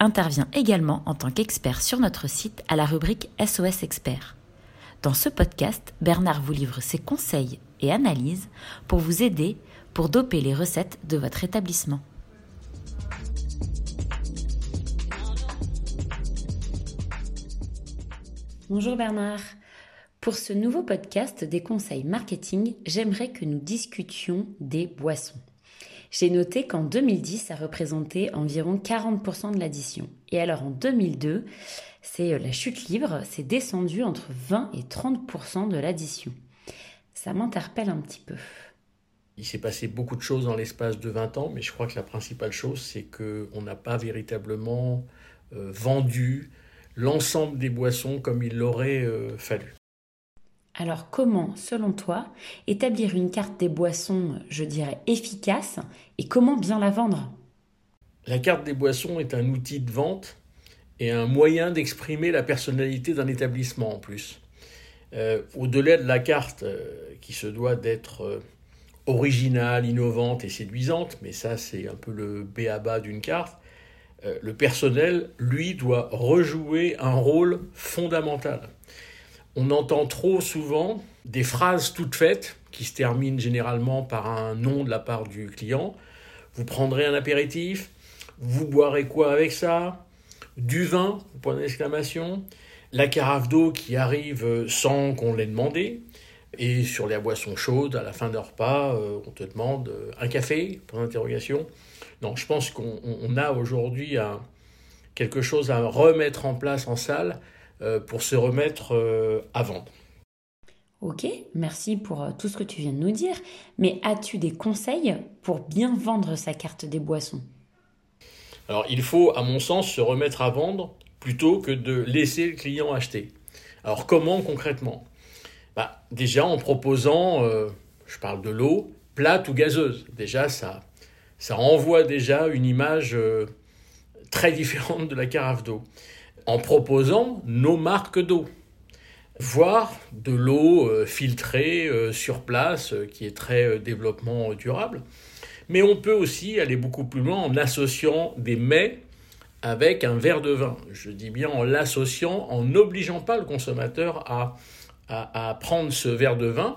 intervient également en tant qu'expert sur notre site à la rubrique SOS Expert. Dans ce podcast, Bernard vous livre ses conseils et analyses pour vous aider pour doper les recettes de votre établissement. Bonjour Bernard. Pour ce nouveau podcast des conseils marketing, j'aimerais que nous discutions des boissons. J'ai noté qu'en 2010, ça représentait environ 40% de l'addition. Et alors en 2002, c'est euh, la chute libre, c'est descendu entre 20 et 30% de l'addition. Ça m'interpelle un petit peu. Il s'est passé beaucoup de choses dans l'espace de 20 ans, mais je crois que la principale chose, c'est qu'on n'a pas véritablement euh, vendu l'ensemble des boissons comme il l'aurait euh, fallu. Alors comment, selon toi, établir une carte des boissons, je dirais, efficace et comment bien la vendre? La carte des boissons est un outil de vente et un moyen d'exprimer la personnalité d'un établissement en plus. Euh, au-delà de la carte euh, qui se doit d'être euh, originale, innovante et séduisante, mais ça c'est un peu le béaba d'une carte, le personnel, lui, doit rejouer un rôle fondamental on entend trop souvent des phrases toutes faites qui se terminent généralement par un nom de la part du client. Vous prendrez un apéritif, vous boirez quoi avec ça? Du vin, point d'exclamation. La carafe d'eau qui arrive sans qu'on l'ait demandé. Et sur les boissons chaudes, à la fin d'un repas, euh, on te demande euh, un café? Point d'interrogation. Non, je pense qu'on a aujourd'hui quelque chose à remettre en place en salle euh, pour se remettre euh, à vendre. Ok, merci pour euh, tout ce que tu viens de nous dire. Mais as-tu des conseils pour bien vendre sa carte des boissons? Alors il faut, à mon sens, se remettre à vendre plutôt que de laisser le client acheter. Alors comment concrètement? Bah, Déjà en proposant, je parle de l'eau, plate ou gazeuse. Déjà ça, ça envoie déjà une image très différente de la carafe d'eau en proposant nos marques d'eau, voire de l'eau euh, filtrée euh, sur place, euh, qui est très développement durable. Mais on peut aussi aller beaucoup plus loin en associant des mets avec un verre de vin. Je dis bien en l'associant, en n'obligeant pas le consommateur à, à, prendre ce verre de vin,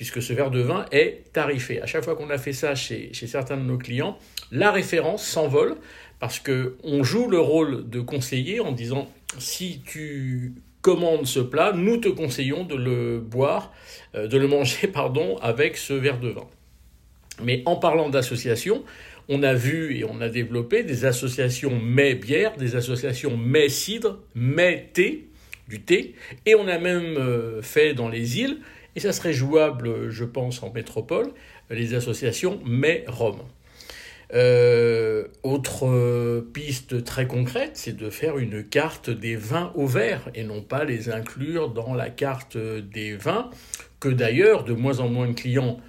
puisque ce verre de vin est tarifé. À chaque fois qu'on a fait ça chez, certains de nos clients, la référence s'envole parce qu'on joue le rôle de conseiller en disant si tu commandes ce plat, nous te conseillons de le boire, euh, de le manger pardon, avec ce verre de vin. Mais en parlant d'associations, on a vu et on a développé des associations mets-bière, des associations mets-cidre, mets-thé, du thé, et on a même euh, fait dans les îles, et ça serait jouable, je pense, en métropole, les associations mets-rhum. Euh, autre euh, piste très concrète, c'est de faire une carte des vins au verre et non pas les inclure dans la carte des vins, que d'ailleurs de moins en moins de clients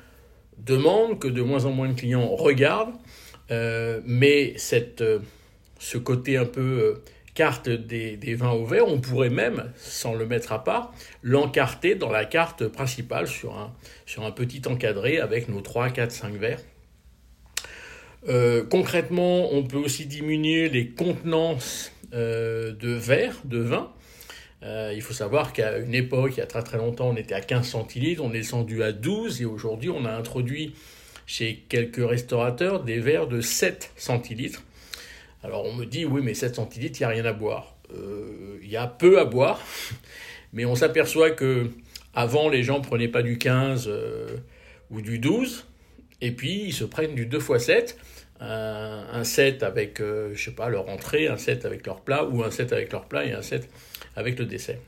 demandent, que de moins en moins de clients regardent. Euh, mais cette, ce côté un peu carte des, vins au verre, on pourrait même, sans le mettre à part, l'encarter dans la carte principale sur un, sur un petit encadré avec nos 3, 4, 5 verres. Euh, concrètement, on peut aussi diminuer les contenances euh, de verre, de vin. Euh, il faut savoir qu'à une époque, il y a très très longtemps, on était à 15 centilitres, on est descendu à 12 et aujourd'hui, on a introduit chez quelques restaurateurs des verres de 7 centilitres. Alors on me dit, oui, mais 7 centilitres, il n'y a rien à boire. il y a peu à boire, mais on s'aperçoit que avant, les gens prenaient pas du 15 ou du 12, et puis ils se prennent du 2 x 7 un, set avec, euh, je sais pas, leur entrée, un set avec leur plat, ou un set avec leur plat et un set avec le dessert.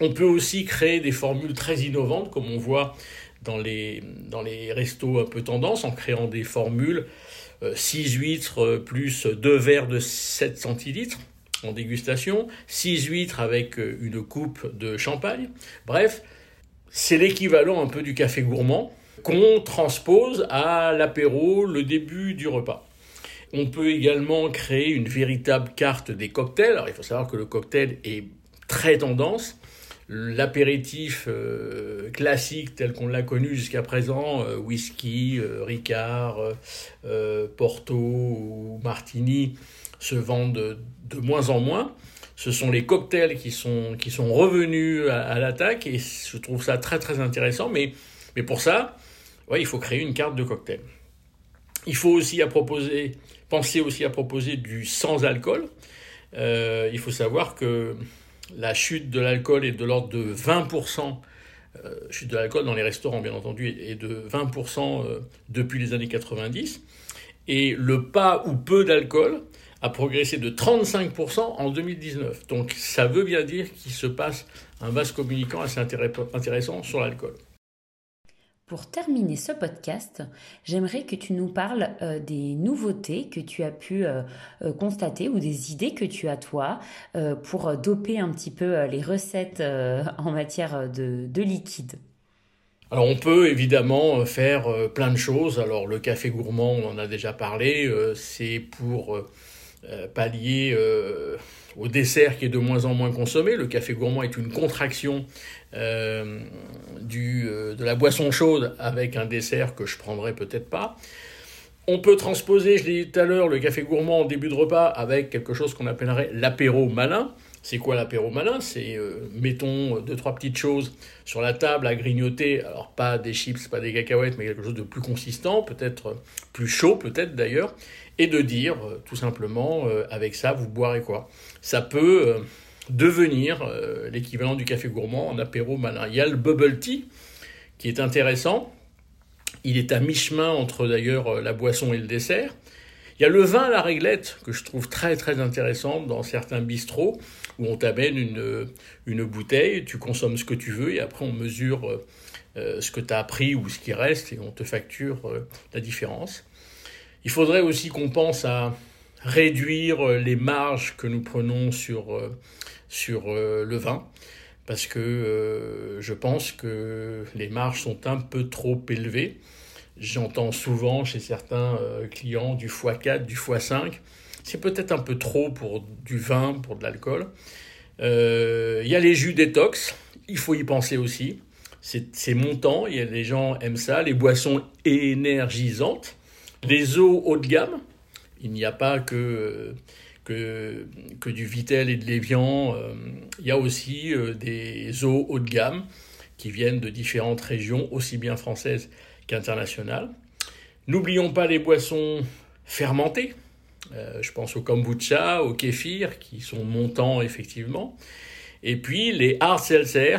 On peut aussi créer des formules très innovantes, comme on voit dans les, dans les restos un peu tendance, en créant des formules 6 euh, huîtres plus 2 verres de 7 centilitres. en dégustation, 6 huîtres avec une coupe de champagne. Bref, c'est l'équivalent un peu du café gourmand qu'on transpose à l'apéro, le début du repas. On peut également créer une véritable carte des cocktails. Alors, il faut savoir que le cocktail est très tendance. L'apéritif euh, classique tel qu'on l'a connu jusqu'à présent, euh, whisky, euh, Ricard, Porto ou Martini, se vendent de, moins en moins. Ce sont les cocktails qui sont, qui sont revenus à, l'attaque et je trouve ça très très intéressant. Mais, mais pour ça, il faut créer une carte de cocktail. Il faut aussi à proposer, penser aussi à proposer du sans alcool. il faut savoir que la chute de l'alcool est de l'ordre de 20%, euh, chute de l'alcool dans les restaurants bien entendu, est de 20% euh, depuis les années 90, et le pas ou peu d'alcool a progressé de 35% en 2019. Donc ça veut bien dire qu'il se passe un vase communicant assez intéressant sur l'alcool. Pour terminer ce podcast, j'aimerais que tu nous parles euh, des nouveautés que tu as pu euh, euh, constater ou des idées que tu as toi pour doper un petit peu les recettes en matière de, de, liquide. Alors on peut évidemment faire plein de choses. Alors le café gourmand, on en a déjà parlé, c'est pour pallier au dessert qui est de moins en moins consommé. Le café gourmand est une contraction euh, du, euh, de la boisson chaude avec un dessert que je prendrai peut-être pas. On peut transposer, je l'ai dit tout à l'heure, le café gourmand en début de repas avec quelque chose qu'on appellerait l'apéro malin. C'est quoi l'apéro malin? C'est, euh, mettons, deux, trois petites choses sur la table à grignoter. Alors, pas des chips, pas des cacahuètes, mais quelque chose de plus consistant, peut-être plus chaud, peut-être d'ailleurs. Et de dire, tout simplement, avec ça, vous boirez quoi Ça peut devenir euh, l'équivalent du café gourmand en apéro malin. Il y a le bubble tea qui est intéressant. Il est à mi-chemin entre d'ailleurs euh, la boisson et le dessert. Il y a le vin à la réglette que je trouve très très intéressant dans certains bistrots où on t'amène une, une bouteille, tu consommes ce que tu veux et après on mesure euh, ce que tu as appris ou ce qui reste et on te facture la différence. Il faudrait aussi qu'on pense à réduire les marges que nous prenons sur sur euh, le vin parce que euh, je pense que les marges sont un peu trop élevées. J'entends souvent chez certains euh, clients du x4, du x5. C'est peut-être un peu trop pour du vin, pour de l'alcool. Il y a les jus détox, il faut y penser aussi. C'est montant, y a, les gens aiment ça. Les boissons énergisantes, les eaux haut de gamme. Il n'y a pas que que, du Vitel et de l'Evian. Euh, il y a aussi euh, des eaux haut de gamme qui viennent de différentes régions, aussi bien françaises qu'internationales. N'oublions pas les boissons fermentées. Euh, je pense au kombucha, au kéfir, qui sont montants effectivement. Et puis les hard seltzer,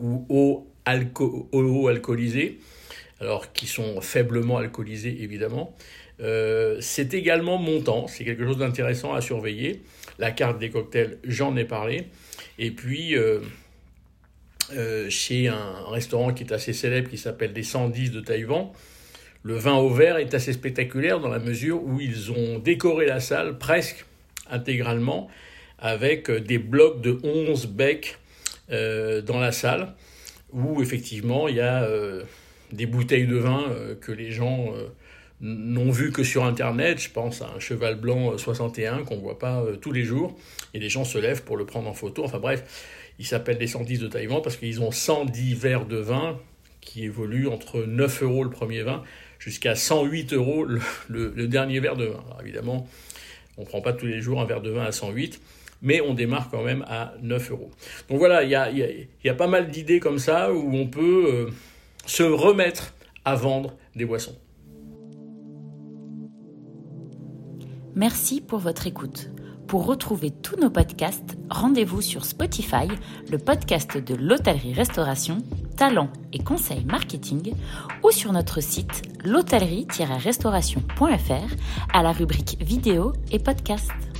ou eau, alco alors qui sont faiblement alcoolisés évidemment, euh, c'est également montant, c'est quelque chose d'intéressant à surveiller. La carte des cocktails, j'en ai parlé. Et puis, euh, euh, chez un restaurant qui est assez célèbre, qui s'appelle Les 110 de Taïwan, le vin au verre est assez spectaculaire dans la mesure où ils ont décoré la salle presque intégralement avec des blocs de 11 becs dans la salle, où effectivement il y a des bouteilles de vin que les gens n'ont vu que sur Internet. Je pense à un cheval blanc 61 euh, qu'on ne voit pas euh, tous les jours. Et les gens se lèvent pour le prendre en photo. Enfin bref, ils s'appellent les 110 de Taïwan parce qu'ils ont 110 verres de vin qui évoluent entre 9 euros le premier vin jusqu'à 108 euros le, dernier verre de vin. Évidemment, on ne prend pas tous les jours un verre de vin à 108 mais on démarre quand même à 9 euros. Donc voilà, il y a, pas mal d'idées comme ça où on peut euh, se remettre à vendre des boissons. Merci pour votre écoute. Pour retrouver tous nos podcasts, rendez-vous sur Spotify, le podcast de l'hôtellerie-restauration, talent et conseils marketing, ou sur notre site l'hôtellerie-restauration.fr à la rubrique vidéo et podcast.